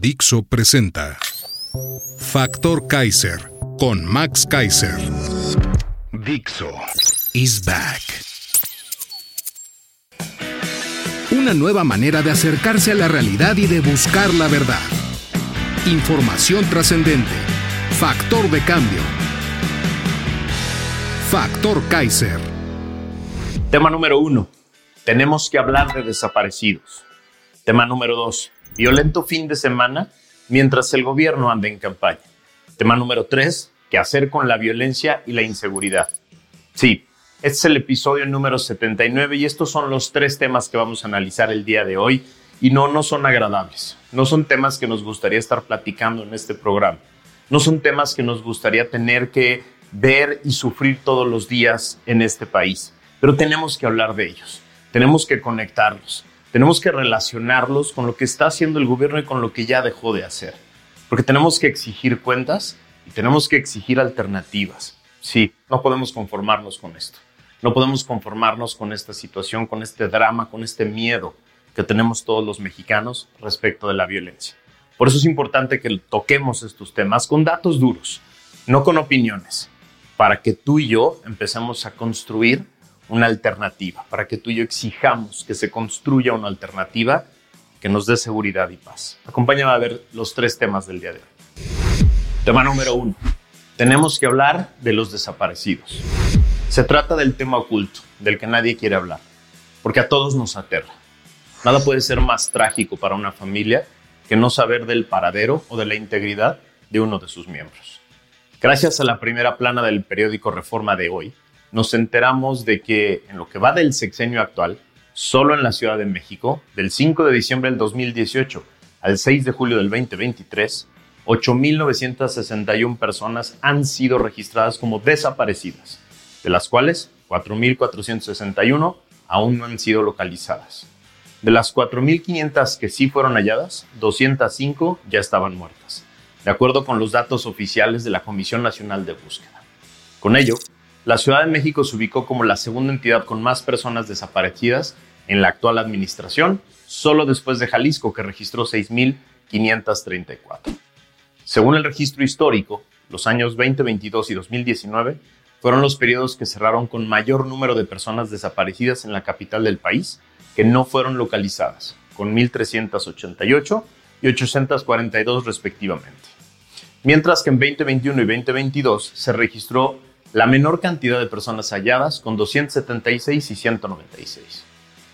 Dixo presenta Factor Kaiser con Max Kaiser. Dixo is back. Una nueva manera de acercarse a la realidad y de buscar la verdad. Información trascendente. Factor de cambio. Factor Kaiser. Tema número uno. Tenemos que hablar de desaparecidos. Tema número dos. Violento fin de semana mientras el gobierno anda en campaña. Tema número tres. ¿Qué hacer con la violencia y la inseguridad? Sí, este es el episodio número 79 y estos son los tres temas que vamos a analizar el día de hoy y no, no son agradables. No son temas que nos gustaría estar platicando en este programa. No son temas que nos gustaría tener que ver y sufrir todos los días en este país. Pero tenemos que hablar de ellos. Tenemos que conectarlos. Tenemos que relacionarlos con lo que está haciendo el gobierno y con lo que ya dejó de hacer. Porque tenemos que exigir cuentas y tenemos que exigir alternativas. Sí, no podemos conformarnos con esto. No podemos conformarnos con esta situación, con este drama, con este miedo que tenemos todos los mexicanos respecto de la violencia. Por eso es importante que toquemos estos temas con datos duros, no con opiniones, para que tú y yo empecemos a construir una alternativa, para que tú y yo exijamos que se construya una alternativa que nos dé seguridad y paz. Acompáñame a ver los tres temas del día de hoy. Tema número uno. Tenemos que hablar de los desaparecidos. Se trata del tema oculto, del que nadie quiere hablar, porque a todos nos aterra. Nada puede ser más trágico para una familia que no saber del paradero o de la integridad de uno de sus miembros. Gracias a la primera plana del periódico Reforma de hoy, nos enteramos de que en lo que va del sexenio actual, solo en la Ciudad de México, del 5 de diciembre del 2018 al 6 de julio del 2023, 8.961 personas han sido registradas como desaparecidas, de las cuales 4.461 aún no han sido localizadas. De las 4.500 que sí fueron halladas, 205 ya estaban muertas, de acuerdo con los datos oficiales de la Comisión Nacional de Búsqueda. Con ello, la Ciudad de México se ubicó como la segunda entidad con más personas desaparecidas en la actual administración, solo después de Jalisco, que registró 6.534. Según el registro histórico, los años 2022 y 2019 fueron los periodos que cerraron con mayor número de personas desaparecidas en la capital del país que no fueron localizadas, con 1.388 y 842 respectivamente. Mientras que en 2021 y 2022 se registró la menor cantidad de personas halladas, con 276 y 196.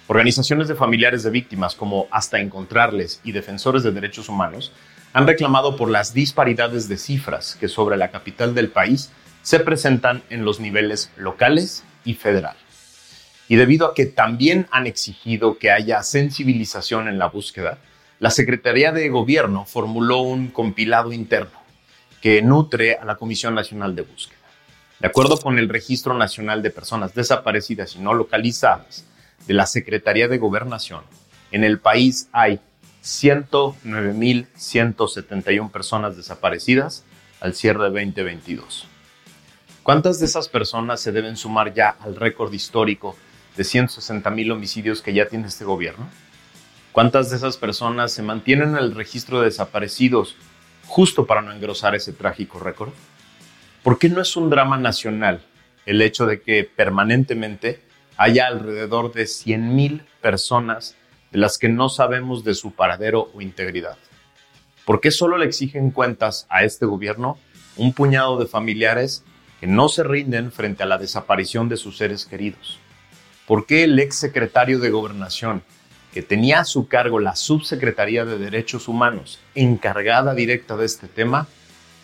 Organizaciones de familiares de víctimas como Hasta Encontrarles y Defensores de Derechos Humanos han reclamado por las disparidades de cifras que sobre la capital del país se presentan en los niveles locales y federal. Y debido a que también han exigido que haya sensibilización en la búsqueda, la Secretaría de Gobierno formuló un compilado interno que nutre a la Comisión Nacional de Búsqueda. De acuerdo con el Registro Nacional de Personas Desaparecidas y No Localizadas de la Secretaría de Gobernación, en el país hay 109.171 personas desaparecidas al cierre de 2022. ¿Cuántas de esas personas se deben sumar ya al récord histórico de 160.000 homicidios que ya tiene este gobierno? ¿Cuántas de esas personas se mantienen en el registro de desaparecidos justo para no engrosar ese trágico récord? ¿Por qué no es un drama nacional el hecho de que permanentemente haya alrededor de 100.000 personas de las que no sabemos de su paradero o integridad? ¿Por qué solo le exigen cuentas a este gobierno un puñado de familiares que no se rinden frente a la desaparición de sus seres queridos? ¿Por qué el ex secretario de Gobernación, que tenía a su cargo la Subsecretaría de Derechos Humanos, encargada directa de este tema,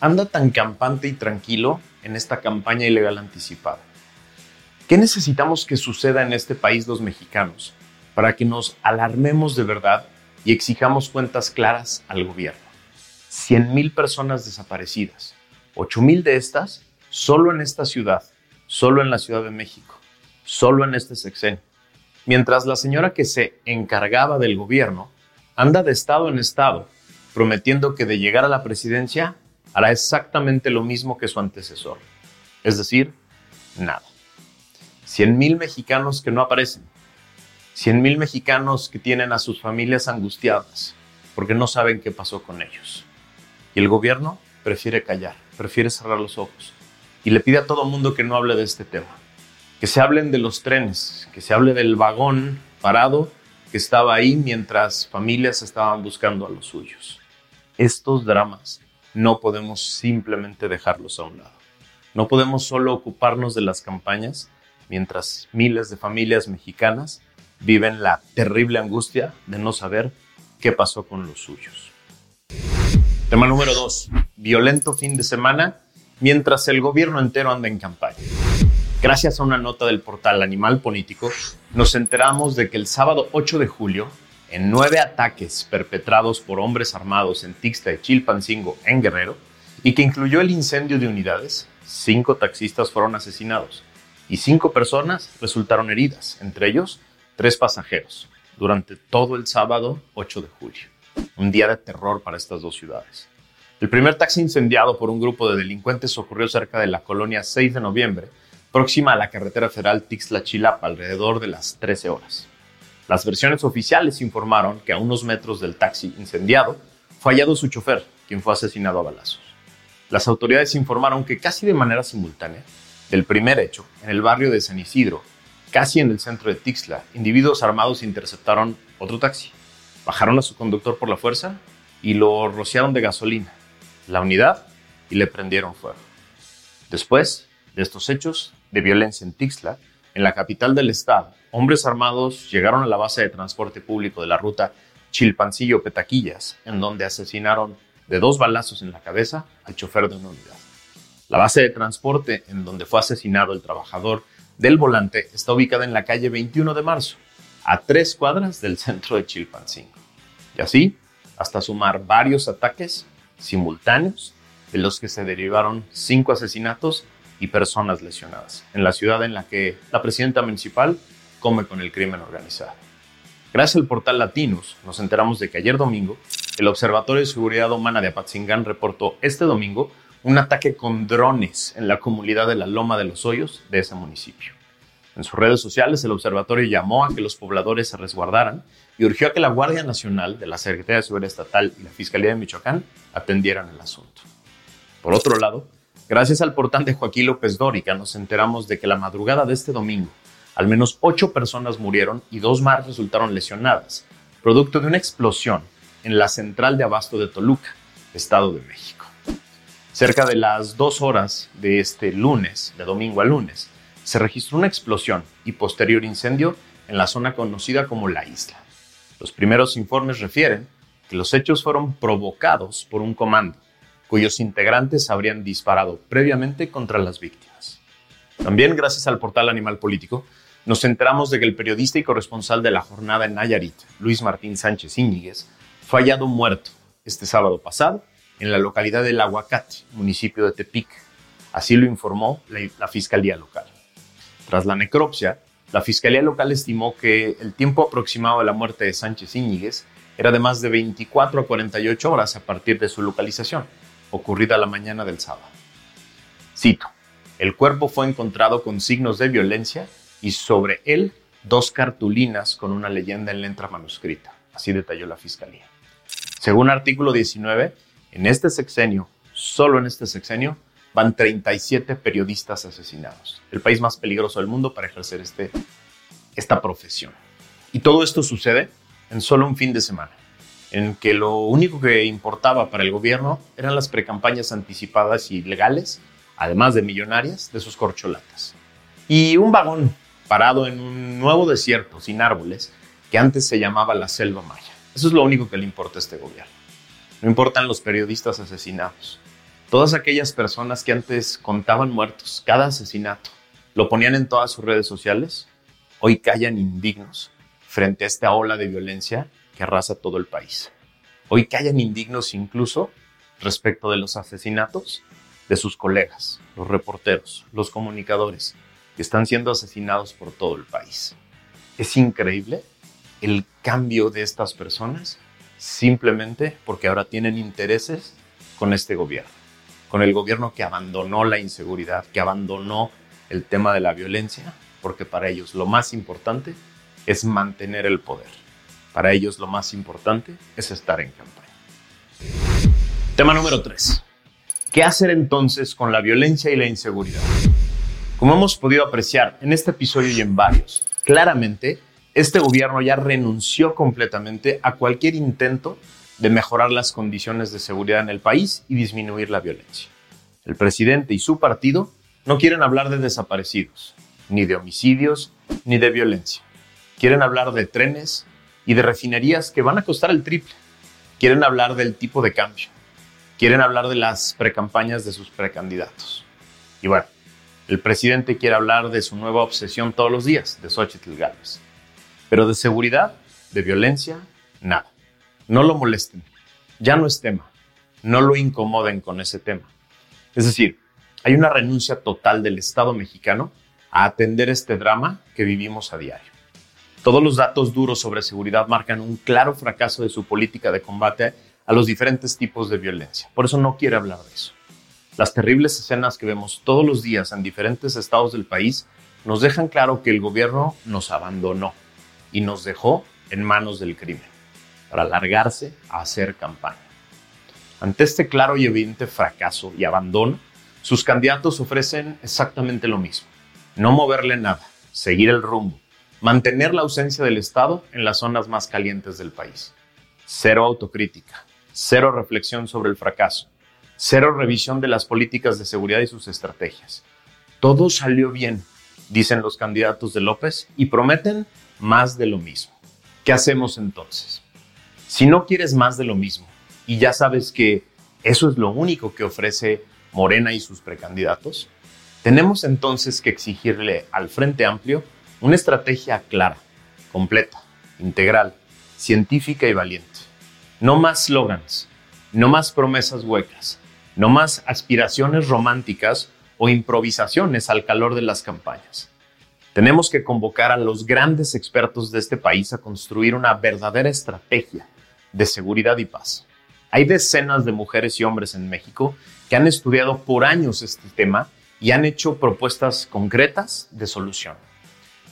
anda tan campante y tranquilo en esta campaña ilegal anticipada? ¿Qué necesitamos que suceda en este país los mexicanos para que nos alarmemos de verdad y exijamos cuentas claras al gobierno. 100.000 personas desaparecidas, 8.000 de estas solo en esta ciudad, solo en la Ciudad de México, solo en este sexenio. Mientras la señora que se encargaba del gobierno anda de estado en estado, prometiendo que de llegar a la presidencia hará exactamente lo mismo que su antecesor. Es decir, nada. 100.000 mexicanos que no aparecen, 100.000 mexicanos que tienen a sus familias angustiadas porque no saben qué pasó con ellos. Y el gobierno prefiere callar, prefiere cerrar los ojos y le pide a todo mundo que no hable de este tema. Que se hablen de los trenes, que se hable del vagón parado que estaba ahí mientras familias estaban buscando a los suyos. Estos dramas no podemos simplemente dejarlos a un lado. No podemos solo ocuparnos de las campañas mientras miles de familias mexicanas viven la terrible angustia de no saber qué pasó con los suyos. Tema número 2. Violento fin de semana mientras el gobierno entero anda en campaña. Gracias a una nota del portal Animal Político, nos enteramos de que el sábado 8 de julio, en nueve ataques perpetrados por hombres armados en Tixta y Chilpancingo, en Guerrero, y que incluyó el incendio de unidades, cinco taxistas fueron asesinados y cinco personas resultaron heridas, entre ellos tres pasajeros, durante todo el sábado 8 de julio. Un día de terror para estas dos ciudades. El primer taxi incendiado por un grupo de delincuentes ocurrió cerca de la colonia 6 de noviembre, próxima a la carretera federal Tixla-Chilapa, alrededor de las 13 horas. Las versiones oficiales informaron que a unos metros del taxi incendiado fue hallado su chofer, quien fue asesinado a balazos. Las autoridades informaron que casi de manera simultánea, del primer hecho, en el barrio de San Isidro, casi en el centro de Tixla, individuos armados interceptaron otro taxi. Bajaron a su conductor por la fuerza y lo rociaron de gasolina, la unidad, y le prendieron fuego. Después de estos hechos de violencia en Tixla, en la capital del estado, hombres armados llegaron a la base de transporte público de la ruta Chilpancillo-Petaquillas, en donde asesinaron de dos balazos en la cabeza al chofer de una unidad. La base de transporte en donde fue asesinado el trabajador del volante está ubicada en la calle 21 de marzo, a tres cuadras del centro de Chilpancingo. Y así, hasta sumar varios ataques simultáneos, de los que se derivaron cinco asesinatos y personas lesionadas, en la ciudad en la que la presidenta municipal come con el crimen organizado. Gracias al portal Latinos, nos enteramos de que ayer domingo, el Observatorio de Seguridad Humana de Apatzingán reportó este domingo un ataque con drones en la comunidad de la Loma de los Hoyos de ese municipio. En sus redes sociales, el observatorio llamó a que los pobladores se resguardaran y urgió a que la Guardia Nacional de la Secretaría de Seguridad Estatal y la Fiscalía de Michoacán atendieran el asunto. Por otro lado, gracias al portal de Joaquín López Dórica, nos enteramos de que la madrugada de este domingo, al menos ocho personas murieron y dos más resultaron lesionadas, producto de una explosión en la central de abasto de Toluca, Estado de México. Cerca de las dos horas de este lunes, de domingo a lunes, se registró una explosión y posterior incendio en la zona conocida como la isla. Los primeros informes refieren que los hechos fueron provocados por un comando, cuyos integrantes habrían disparado previamente contra las víctimas. También gracias al portal Animal Político, nos enteramos de que el periodista y corresponsal de la jornada en Nayarit, Luis Martín Sánchez Íñiguez, fue hallado muerto este sábado pasado en la localidad del Aguacate, municipio de Tepic. Así lo informó la, Fiscalía Local. Tras la necropsia, la Fiscalía Local estimó que el tiempo aproximado de la muerte de Sánchez Íñiguez era de más de 24 a 48 horas a partir de su localización, ocurrida la mañana del sábado. Cito, el cuerpo fue encontrado con signos de violencia y sobre él dos cartulinas con una leyenda en letra manuscrita, así detalló la Fiscalía. Según artículo 19, en este sexenio, solo en este sexenio, van 37 periodistas asesinados. El país más peligroso del mundo para ejercer este, esta profesión. Y todo esto sucede en solo un fin de semana, en que lo único que importaba para el gobierno eran las precampañas anticipadas y legales, además de millonarias, de sus corcholatas. Y un vagón parado en un nuevo desierto sin árboles que antes se llamaba la Selva Maya. Eso es lo único que le importa a este gobierno. No importan los periodistas asesinados. Todas aquellas personas que antes contaban muertos, cada asesinato, lo ponían en todas sus redes sociales, hoy callan indignos frente a esta ola de violencia que arrasa todo el país. Hoy callan indignos incluso respecto de los asesinatos de sus colegas, los reporteros, los comunicadores, que están siendo asesinados por todo el país. Es increíble el cambio de estas personas simplemente porque ahora tienen intereses con este gobierno, con el gobierno que abandonó la inseguridad, que abandonó el tema de la violencia, porque para ellos lo más importante es mantener el poder. Para ellos lo más importante es estar en campaña. Tema número 3. ¿Qué hacer entonces con la violencia y la inseguridad? Como hemos podido apreciar en este episodio y en varios, claramente este gobierno ya renunció completamente a cualquier intento de mejorar las condiciones de seguridad en el país y disminuir la violencia. El presidente y su partido no quieren hablar de desaparecidos, ni de homicidios, ni de violencia. Quieren hablar de trenes y de refinerías que van a costar el triple. Quieren hablar del tipo de cambio. Quieren hablar de las precampañas de sus precandidatos. Y bueno, el presidente quiere hablar de su nueva obsesión todos los días, de Xochitl Gálvez. Pero de seguridad, de violencia, nada. No lo molesten. Ya no es tema. No lo incomoden con ese tema. Es decir, hay una renuncia total del Estado mexicano a atender este drama que vivimos a diario. Todos los datos duros sobre seguridad marcan un claro fracaso de su política de combate a los diferentes tipos de violencia. Por eso no quiere hablar de eso. Las terribles escenas que vemos todos los días en diferentes estados del país nos dejan claro que el gobierno nos abandonó y nos dejó en manos del crimen para largarse a hacer campaña. Ante este claro y evidente fracaso y abandono, sus candidatos ofrecen exactamente lo mismo. No moverle nada, seguir el rumbo, mantener la ausencia del Estado en las zonas más calientes del país. Cero autocrítica, cero reflexión sobre el fracaso, cero revisión de las políticas de seguridad y sus estrategias. Todo salió bien, dicen los candidatos de López, y prometen más de lo mismo. ¿Qué hacemos entonces? Si no quieres más de lo mismo y ya sabes que eso es lo único que ofrece Morena y sus precandidatos, tenemos entonces que exigirle al Frente Amplio una estrategia clara, completa, integral, científica y valiente. No más slogans, no más promesas huecas, no más aspiraciones románticas o improvisaciones al calor de las campañas. Tenemos que convocar a los grandes expertos de este país a construir una verdadera estrategia de seguridad y paz. Hay decenas de mujeres y hombres en México que han estudiado por años este tema y han hecho propuestas concretas de solución.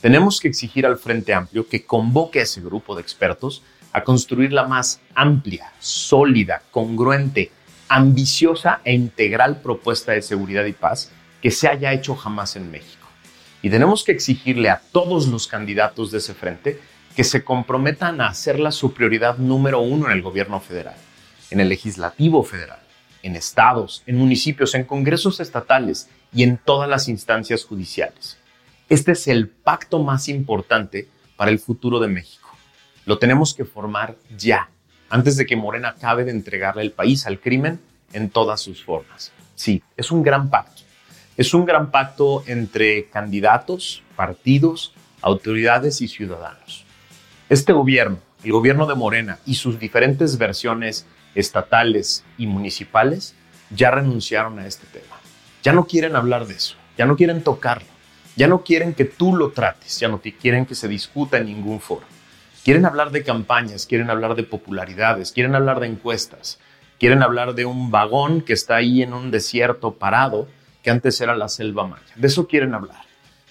Tenemos que exigir al Frente Amplio que convoque a ese grupo de expertos a construir la más amplia, sólida, congruente, ambiciosa e integral propuesta de seguridad y paz que se haya hecho jamás en México. Y tenemos que exigirle a todos los candidatos de ese frente que se comprometan a hacerla su prioridad número uno en el gobierno federal, en el legislativo federal, en estados, en municipios, en congresos estatales y en todas las instancias judiciales. Este es el pacto más importante para el futuro de México. Lo tenemos que formar ya, antes de que Morena acabe de entregarle el país al crimen en todas sus formas. Sí, es un gran pacto es un gran pacto entre candidatos, partidos, autoridades y ciudadanos. Este gobierno, el gobierno de Morena y sus diferentes versiones estatales y municipales ya renunciaron a este tema. Ya no quieren hablar de eso, ya no quieren tocarlo, ya no quieren que tú lo trates, ya no quieren que se discuta en ningún foro. Quieren hablar de campañas, quieren hablar de popularidades, quieren hablar de encuestas, quieren hablar de un vagón que está ahí en un desierto parado que antes era la selva maya. De eso quieren hablar.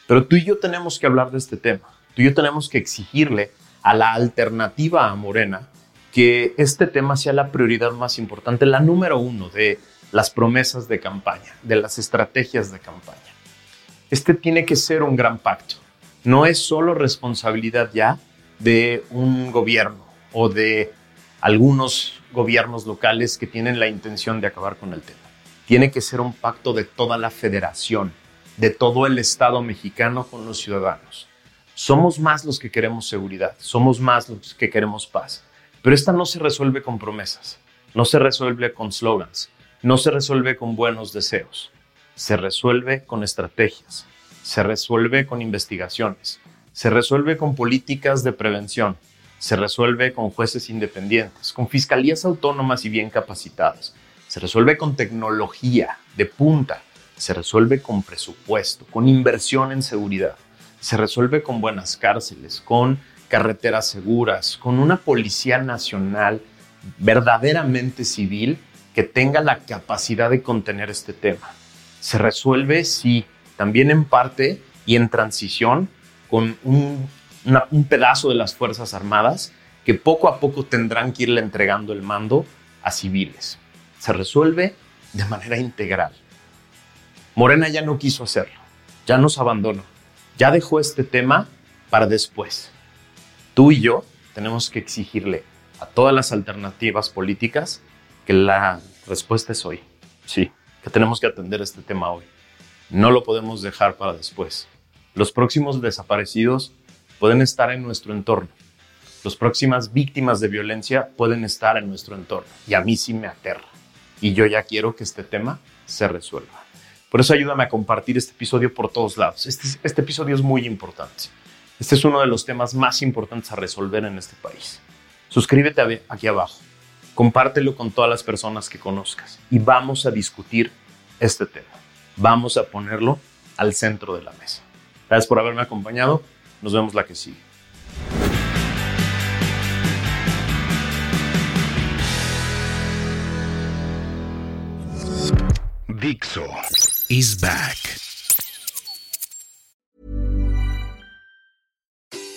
Pero tú y yo tenemos que hablar de este tema. Tú y yo tenemos que exigirle a la alternativa a Morena que este tema sea la prioridad más importante, la número uno de las promesas de campaña, de las estrategias de campaña. Este tiene que ser un gran pacto. No es solo responsabilidad ya de un gobierno o de algunos gobiernos locales que tienen la intención de acabar con el tema tiene que ser un pacto de toda la federación, de todo el Estado mexicano con los ciudadanos. Somos más los que queremos seguridad, somos más los que queremos paz, pero esta no se resuelve con promesas, no se resuelve con slogans, no se resuelve con buenos deseos, se resuelve con estrategias, se resuelve con investigaciones, Se resuelve con políticas de prevención. Se resuelve con jueces independientes, con fiscalías autónomas y bien capacitadas. Se resuelve con tecnología de punta. Se resuelve con presupuesto, con inversión en seguridad. Se resuelve con buenas cárceles, con carreteras seguras, con una policía nacional verdaderamente civil que tenga la capacidad de contener este tema. Se resuelve, sí, también en parte y en transición con un, pedazo de las Fuerzas Armadas que poco a poco tendrán que irle entregando el mando a civiles. Se resuelve de manera integral. Morena ya no quiso hacerlo, ya nos abandonó, ya dejó este tema para después. Tú y yo tenemos que exigirle a todas las alternativas políticas que la respuesta es hoy. Sí, que tenemos que atender este tema hoy. No lo podemos dejar para después. Los próximos desaparecidos pueden estar en nuestro entorno. Las próximas víctimas de violencia pueden estar en nuestro entorno. Y a mí sí me aterra. Y yo ya quiero que este tema se resuelva. Por eso ayúdame a compartir este episodio por todos lados. Este, este episodio es muy importante. Este es uno de los temas más importantes a resolver en este país. Suscríbete aquí abajo, compártelo con todas las personas que conozcas y vamos a discutir este tema. Vamos a ponerlo al centro de la mesa. Gracias por haberme acompañado. Nos vemos la que sigue. Dixo is back.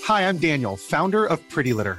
Hi, I'm Daniel, founder of Pretty Litter.